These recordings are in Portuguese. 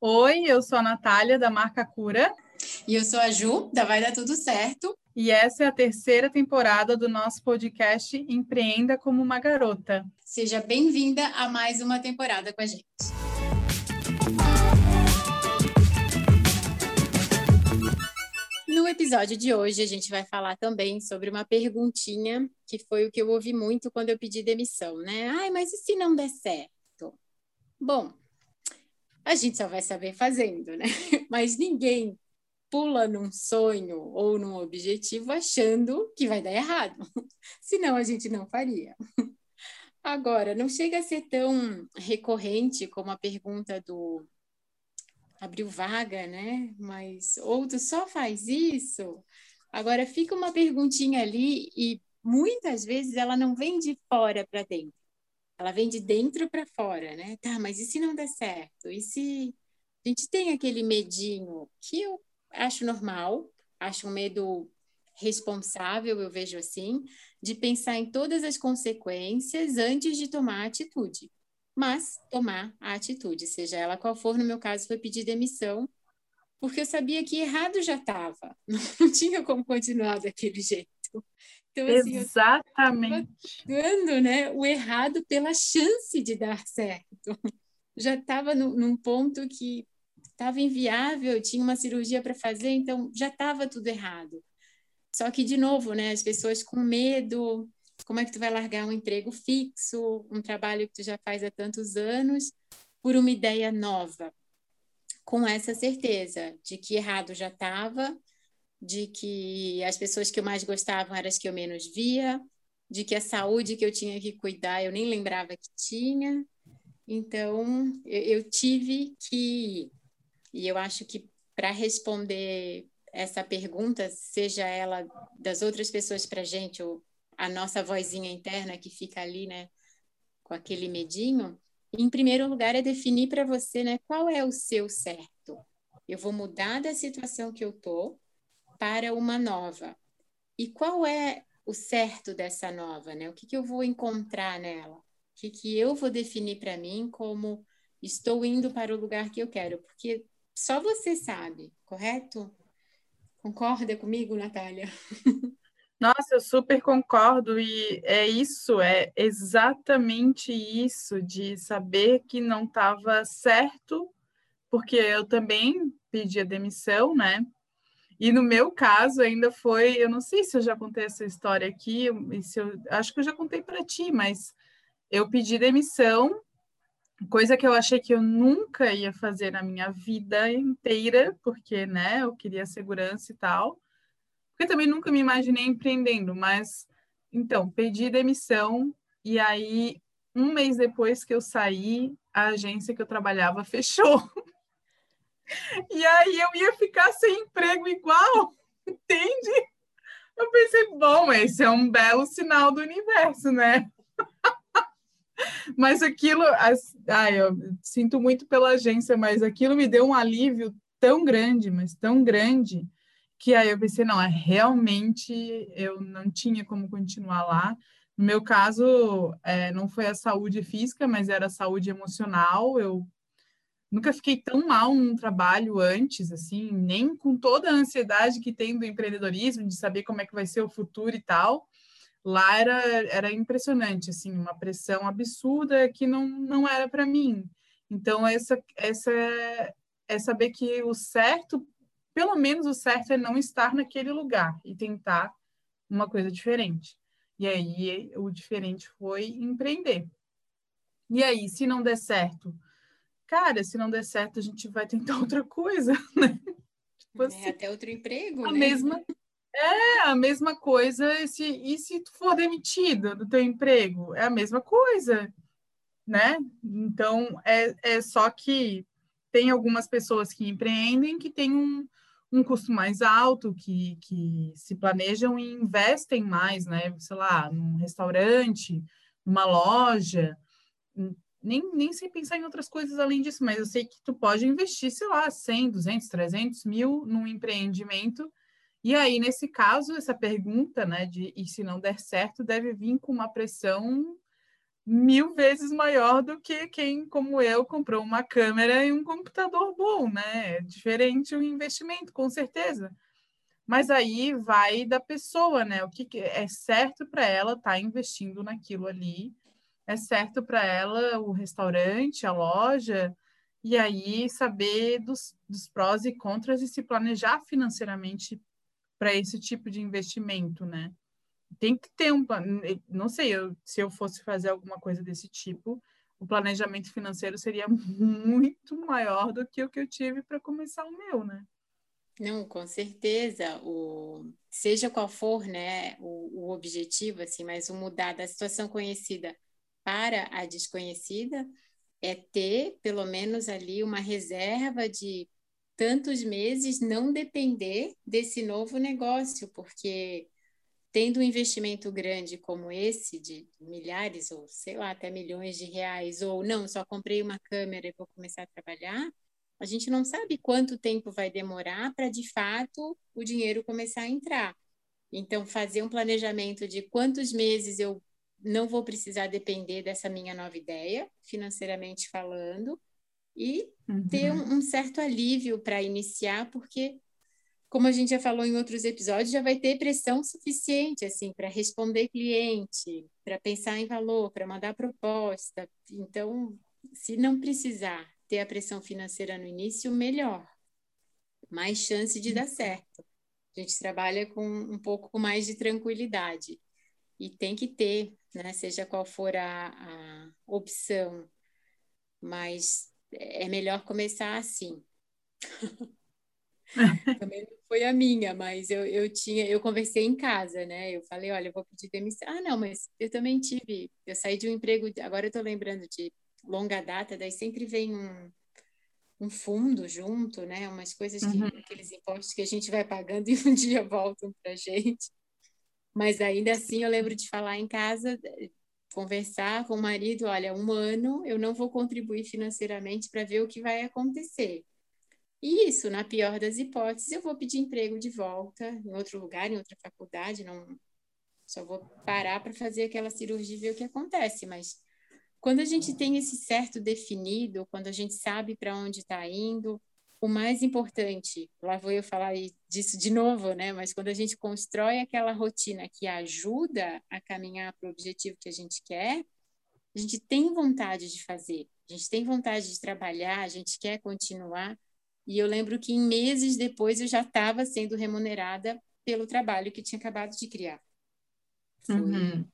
Oi, eu sou a Natália, da marca Cura. E eu sou a Ju, da Vai Dar Tudo Certo. E essa é a terceira temporada do nosso podcast Empreenda como uma Garota. Seja bem-vinda a mais uma temporada com a gente. No episódio de hoje, a gente vai falar também sobre uma perguntinha que foi o que eu ouvi muito quando eu pedi demissão, né? Ai, mas e se não der certo? Bom, a gente só vai saber fazendo, né? Mas ninguém pula num sonho ou num objetivo achando que vai dar errado. Senão a gente não faria. Agora, não chega a ser tão recorrente como a pergunta do abriu vaga, né? Mas outro só faz isso. Agora fica uma perguntinha ali e muitas vezes ela não vem de fora para dentro. Ela vem de dentro para fora, né? Tá, mas e se não der certo? E se a gente tem aquele medinho que eu acho normal, acho um medo responsável, eu vejo assim, de pensar em todas as consequências antes de tomar a atitude mas tomar a atitude, seja ela qual for. No meu caso, foi pedir demissão, porque eu sabia que errado já estava, não tinha como continuar daquele jeito. Então, assim, Exatamente. dando né, o errado pela chance de dar certo. Já estava num ponto que estava inviável, tinha uma cirurgia para fazer, então já estava tudo errado. Só que, de novo, né, as pessoas com medo, como é que tu vai largar um emprego fixo, um trabalho que tu já faz há tantos anos, por uma ideia nova? Com essa certeza de que errado já estava, de que as pessoas que eu mais gostava eram as que eu menos via, de que a saúde que eu tinha que cuidar eu nem lembrava que tinha. Então, eu, eu tive que. E eu acho que para responder essa pergunta, seja ela das outras pessoas para gente ou a nossa vozinha interna que fica ali, né, com aquele medinho, em primeiro lugar é definir para você, né, qual é o seu certo. Eu vou mudar da situação que eu tô para uma nova. E qual é o certo dessa nova, né? O que, que eu vou encontrar nela? O que, que eu vou definir para mim como estou indo para o lugar que eu quero? Porque só você sabe, correto? Concorda comigo, Natália? Nossa, eu super concordo, e é isso, é exatamente isso, de saber que não estava certo, porque eu também pedi a demissão, né? E no meu caso ainda foi, eu não sei se eu já contei essa história aqui, se eu, acho que eu já contei para ti, mas eu pedi demissão, coisa que eu achei que eu nunca ia fazer na minha vida inteira, porque, né, eu queria segurança e tal. Porque também nunca me imaginei empreendendo, mas então, pedi demissão e aí um mês depois que eu saí, a agência que eu trabalhava fechou. E aí eu ia ficar sem emprego igual, entende? Eu pensei, bom, esse é um belo sinal do universo, né? mas aquilo, ai, eu sinto muito pela agência, mas aquilo me deu um alívio tão grande, mas tão grande, que aí eu pensei, não, é realmente eu não tinha como continuar lá. No meu caso, é, não foi a saúde física, mas era a saúde emocional. Eu nunca fiquei tão mal num trabalho antes, assim, nem com toda a ansiedade que tem do empreendedorismo, de saber como é que vai ser o futuro e tal. Lá era, era impressionante, assim, uma pressão absurda que não, não era para mim. Então, essa, essa é saber que o certo pelo menos o certo é não estar naquele lugar e tentar uma coisa diferente. E aí o diferente foi empreender. E aí, se não der certo, cara, se não der certo, a gente vai tentar outra coisa, né? Tipo é, assim, até outro emprego, a né? Mesma, é, a mesma coisa. E se, e se tu for demitido do teu emprego? É a mesma coisa, né? Então, é, é só que tem algumas pessoas que empreendem que têm um, um custo mais alto, que, que se planejam e investem mais, né? Sei lá, num restaurante, numa loja, nem, nem sei pensar em outras coisas além disso, mas eu sei que tu pode investir, sei lá, 100, 200, 300 mil num empreendimento. E aí, nesse caso, essa pergunta, né, de e se não der certo, deve vir com uma pressão mil vezes maior do que quem, como eu, comprou uma câmera e um computador bom, né? É diferente o investimento, com certeza. Mas aí vai da pessoa, né? O que é certo para ela estar tá investindo naquilo ali, é certo para ela o restaurante, a loja, e aí saber dos, dos prós e contras e se planejar financeiramente para esse tipo de investimento, né? Tem que ter um não sei, eu, se eu fosse fazer alguma coisa desse tipo, o planejamento financeiro seria muito maior do que o que eu tive para começar o meu, né? Não, com certeza. O, seja qual for, né, o, o objetivo, assim, mas o mudar da situação conhecida para a desconhecida é ter, pelo menos ali, uma reserva de tantos meses não depender desse novo negócio, porque tendo um investimento grande como esse, de milhares ou sei lá, até milhões de reais, ou não, só comprei uma câmera e vou começar a trabalhar, a gente não sabe quanto tempo vai demorar para de fato o dinheiro começar a entrar. Então, fazer um planejamento de quantos meses eu não vou precisar depender dessa minha nova ideia, financeiramente falando, e uhum. ter um, um certo alívio para iniciar, porque, como a gente já falou em outros episódios, já vai ter pressão suficiente assim para responder cliente, para pensar em valor, para mandar proposta. Então, se não precisar ter a pressão financeira no início, melhor. Mais chance de dar certo. A gente trabalha com um pouco mais de tranquilidade. E tem que ter, né? Seja qual for a, a opção. Mas é melhor começar assim. Também não foi a minha, mas eu, eu tinha, eu conversei em casa, né? Eu falei, olha, eu vou pedir demissão. Ah, não, mas eu também tive, eu saí de um emprego, agora eu tô lembrando de longa data, daí sempre vem um, um fundo junto, né? Umas coisas que, uhum. aqueles impostos que a gente vai pagando e um dia voltam para gente. Mas ainda assim eu lembro de falar em casa, conversar com o marido, olha, um ano eu não vou contribuir financeiramente para ver o que vai acontecer. E isso, na pior das hipóteses, eu vou pedir emprego de volta em outro lugar, em outra faculdade, não só vou parar para fazer aquela cirurgia e ver o que acontece, mas quando a gente tem esse certo definido, quando a gente sabe para onde está indo, o mais importante, lá vou eu falar disso de novo, né? Mas quando a gente constrói aquela rotina que ajuda a caminhar para o objetivo que a gente quer, a gente tem vontade de fazer, a gente tem vontade de trabalhar, a gente quer continuar. E eu lembro que em meses depois eu já estava sendo remunerada pelo trabalho que tinha acabado de criar. Foi, uhum.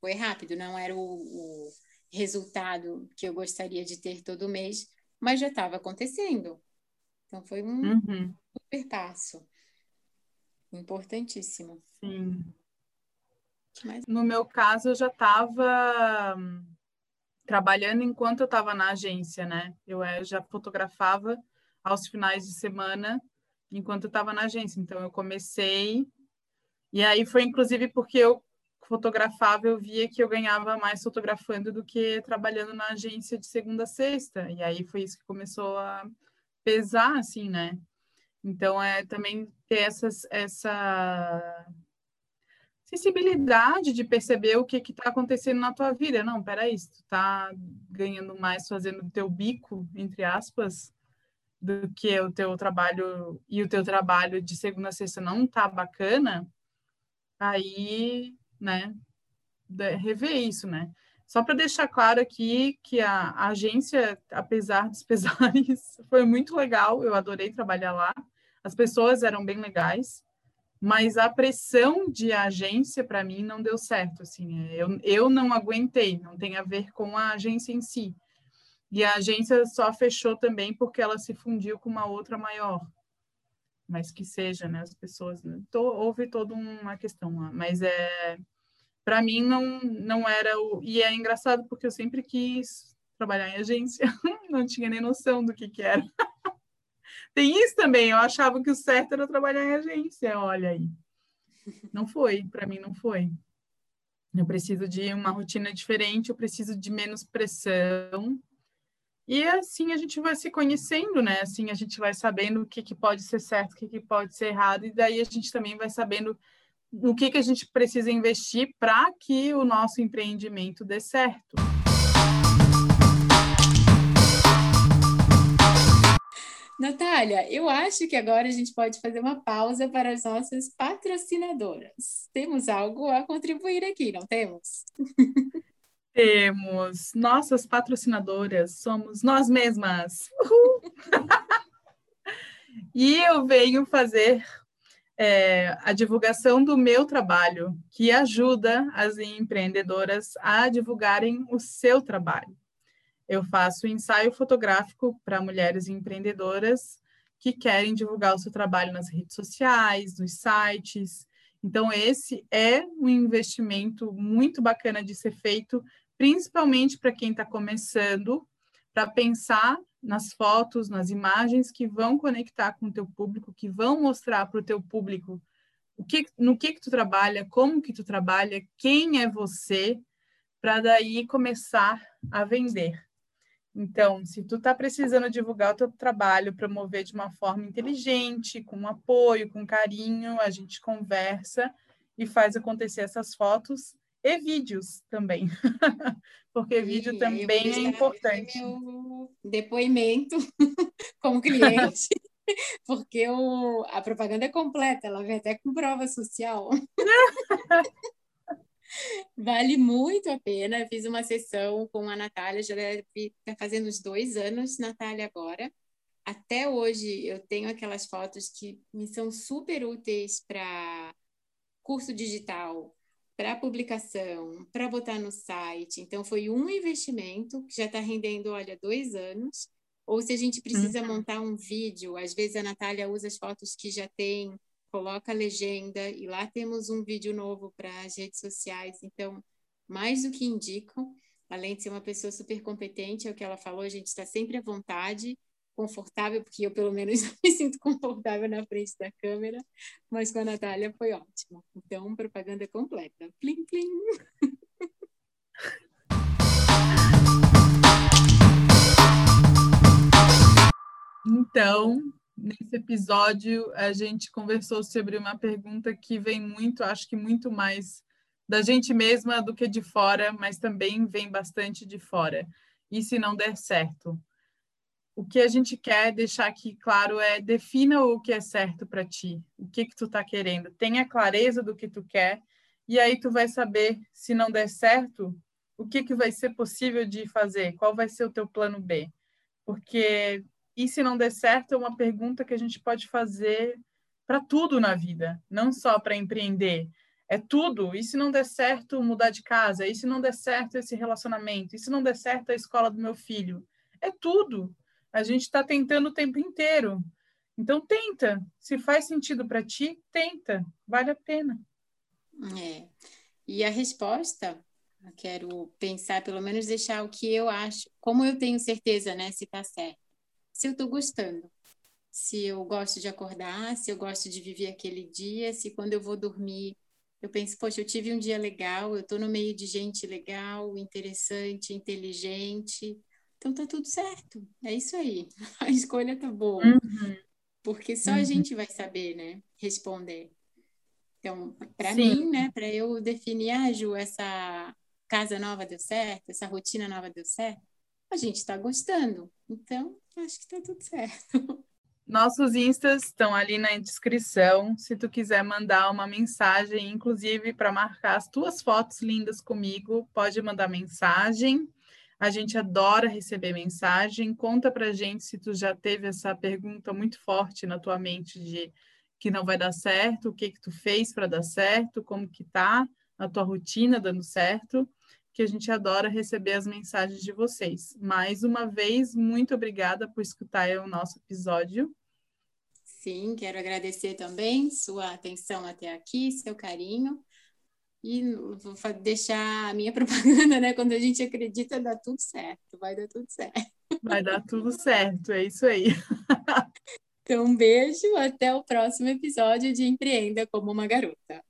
foi rápido, não era o, o resultado que eu gostaria de ter todo mês, mas já estava acontecendo. Então foi um uhum. super passo. Importantíssimo. Sim. Mas... No meu caso, eu já estava hum, trabalhando enquanto eu estava na agência, né? Eu, eu já fotografava aos finais de semana enquanto eu estava na agência. Então, eu comecei. E aí foi inclusive porque eu fotografava, eu via que eu ganhava mais fotografando do que trabalhando na agência de segunda a sexta. E aí foi isso que começou a pesar, assim, né? Então, é também ter essas, essa sensibilidade de perceber o que está acontecendo na tua vida. Não, peraí, tu tá ganhando mais fazendo o teu bico, entre aspas, do que o teu trabalho, e o teu trabalho de segunda a sexta não tá bacana, aí né, rever isso, né? Só para deixar claro aqui que a, a, agência, apesar dos pesares, foi muito legal, eu adorei trabalhar lá, as pessoas eram bem legais, mas a pressão de agência para mim não deu certo, assim, eu, eu não aguentei, não tem a ver com a agência em si. E a agência só fechou também porque ela se fundiu com uma outra maior mas que seja, né? As pessoas. Né? Tô, houve toda uma questão lá, mas é. Para mim não, não era o. E é engraçado porque eu sempre quis trabalhar em agência, não tinha nem noção do que, que era. Tem isso também, eu achava que o certo era trabalhar em agência, olha aí. Não foi, para mim não foi. Eu preciso de uma rotina diferente, eu preciso de menos pressão, e assim a gente vai se conhecendo, né? Assim a gente vai sabendo o que, que pode ser certo, o que, que pode ser errado, e daí a gente também vai sabendo no que, que a gente precisa investir para que o nosso empreendimento dê certo. Natália, eu acho que agora a gente pode fazer uma pausa para as nossas patrocinadoras. Temos algo a contribuir aqui, não temos? Temos. Nossas patrocinadoras somos nós mesmas. Uhul. e eu venho fazer é, a divulgação do meu trabalho, que ajuda as empreendedoras a divulgarem o seu trabalho. Eu faço ensaio fotográfico para mulheres empreendedoras que querem divulgar o seu trabalho nas redes sociais, nos sites. Então, esse é um investimento muito bacana de ser feito, principalmente para quem está começando, para pensar nas fotos, nas imagens que vão conectar com o teu público, que vão mostrar para o teu público o que, no que, que tu trabalha, como que tu trabalha, quem é você, para daí começar a vender. Então, se tu está precisando divulgar o teu trabalho, promover de uma forma inteligente, com apoio, com carinho, a gente conversa e faz acontecer essas fotos e vídeos também. Porque vídeo também é importante. Meu depoimento como cliente. Porque o, a propaganda é completa, ela vem até com prova social. Vale muito a pena. Fiz uma sessão com a Natália, já deve estar tá fazendo uns dois anos, Natália, agora. Até hoje eu tenho aquelas fotos que me são super úteis para curso digital, para publicação, para botar no site. Então, foi um investimento que já está rendendo, olha, dois anos. Ou se a gente precisa uhum. montar um vídeo, às vezes a Natália usa as fotos que já tem coloca a legenda e lá temos um vídeo novo para as redes sociais. Então, mais do que indicam, além de ser uma pessoa super competente, é o que ela falou, a gente está sempre à vontade, confortável, porque eu pelo menos me sinto confortável na frente da câmera, mas com a Natália foi ótimo. Então, propaganda completa. Plim, plim. Então, nesse episódio a gente conversou sobre uma pergunta que vem muito, acho que muito mais da gente mesma do que de fora, mas também vem bastante de fora. E se não der certo? O que a gente quer deixar aqui claro é defina o que é certo para ti, o que que tu está querendo, tenha clareza do que tu quer e aí tu vai saber se não der certo, o que que vai ser possível de fazer, qual vai ser o teu plano B. Porque e se não der certo, é uma pergunta que a gente pode fazer para tudo na vida, não só para empreender. É tudo. E se não der certo, mudar de casa? E se não der certo, esse relacionamento? E se não der certo, a escola do meu filho? É tudo. A gente está tentando o tempo inteiro. Então, tenta. Se faz sentido para ti, tenta. Vale a pena. É. E a resposta, eu quero pensar, pelo menos deixar o que eu acho, como eu tenho certeza, né, se está certo se eu estou gostando, se eu gosto de acordar, se eu gosto de viver aquele dia, se quando eu vou dormir eu penso, poxa, eu tive um dia legal, eu estou no meio de gente legal, interessante, inteligente, então tá tudo certo, é isso aí, a escolha tá boa, uhum. porque só uhum. a gente vai saber, né, responder. Então, para mim, né, para eu definir, ah, Ju, essa casa nova deu certo, essa rotina nova deu certo, a gente está gostando. Então, acho que está tudo certo. Nossos instas estão ali na descrição. Se tu quiser mandar uma mensagem, inclusive para marcar as tuas fotos lindas comigo, pode mandar mensagem. A gente adora receber mensagem. Conta para gente se tu já teve essa pergunta muito forte na tua mente de que não vai dar certo, o que que tu fez para dar certo, como que tá a tua rotina dando certo que a gente adora receber as mensagens de vocês. Mais uma vez, muito obrigada por escutar o nosso episódio. Sim, quero agradecer também sua atenção até aqui, seu carinho. E vou deixar a minha propaganda, né? Quando a gente acredita, dá tudo certo, vai dar tudo certo. Vai dar tudo certo, é isso aí. Então, um beijo, até o próximo episódio de Empreenda como uma Garota.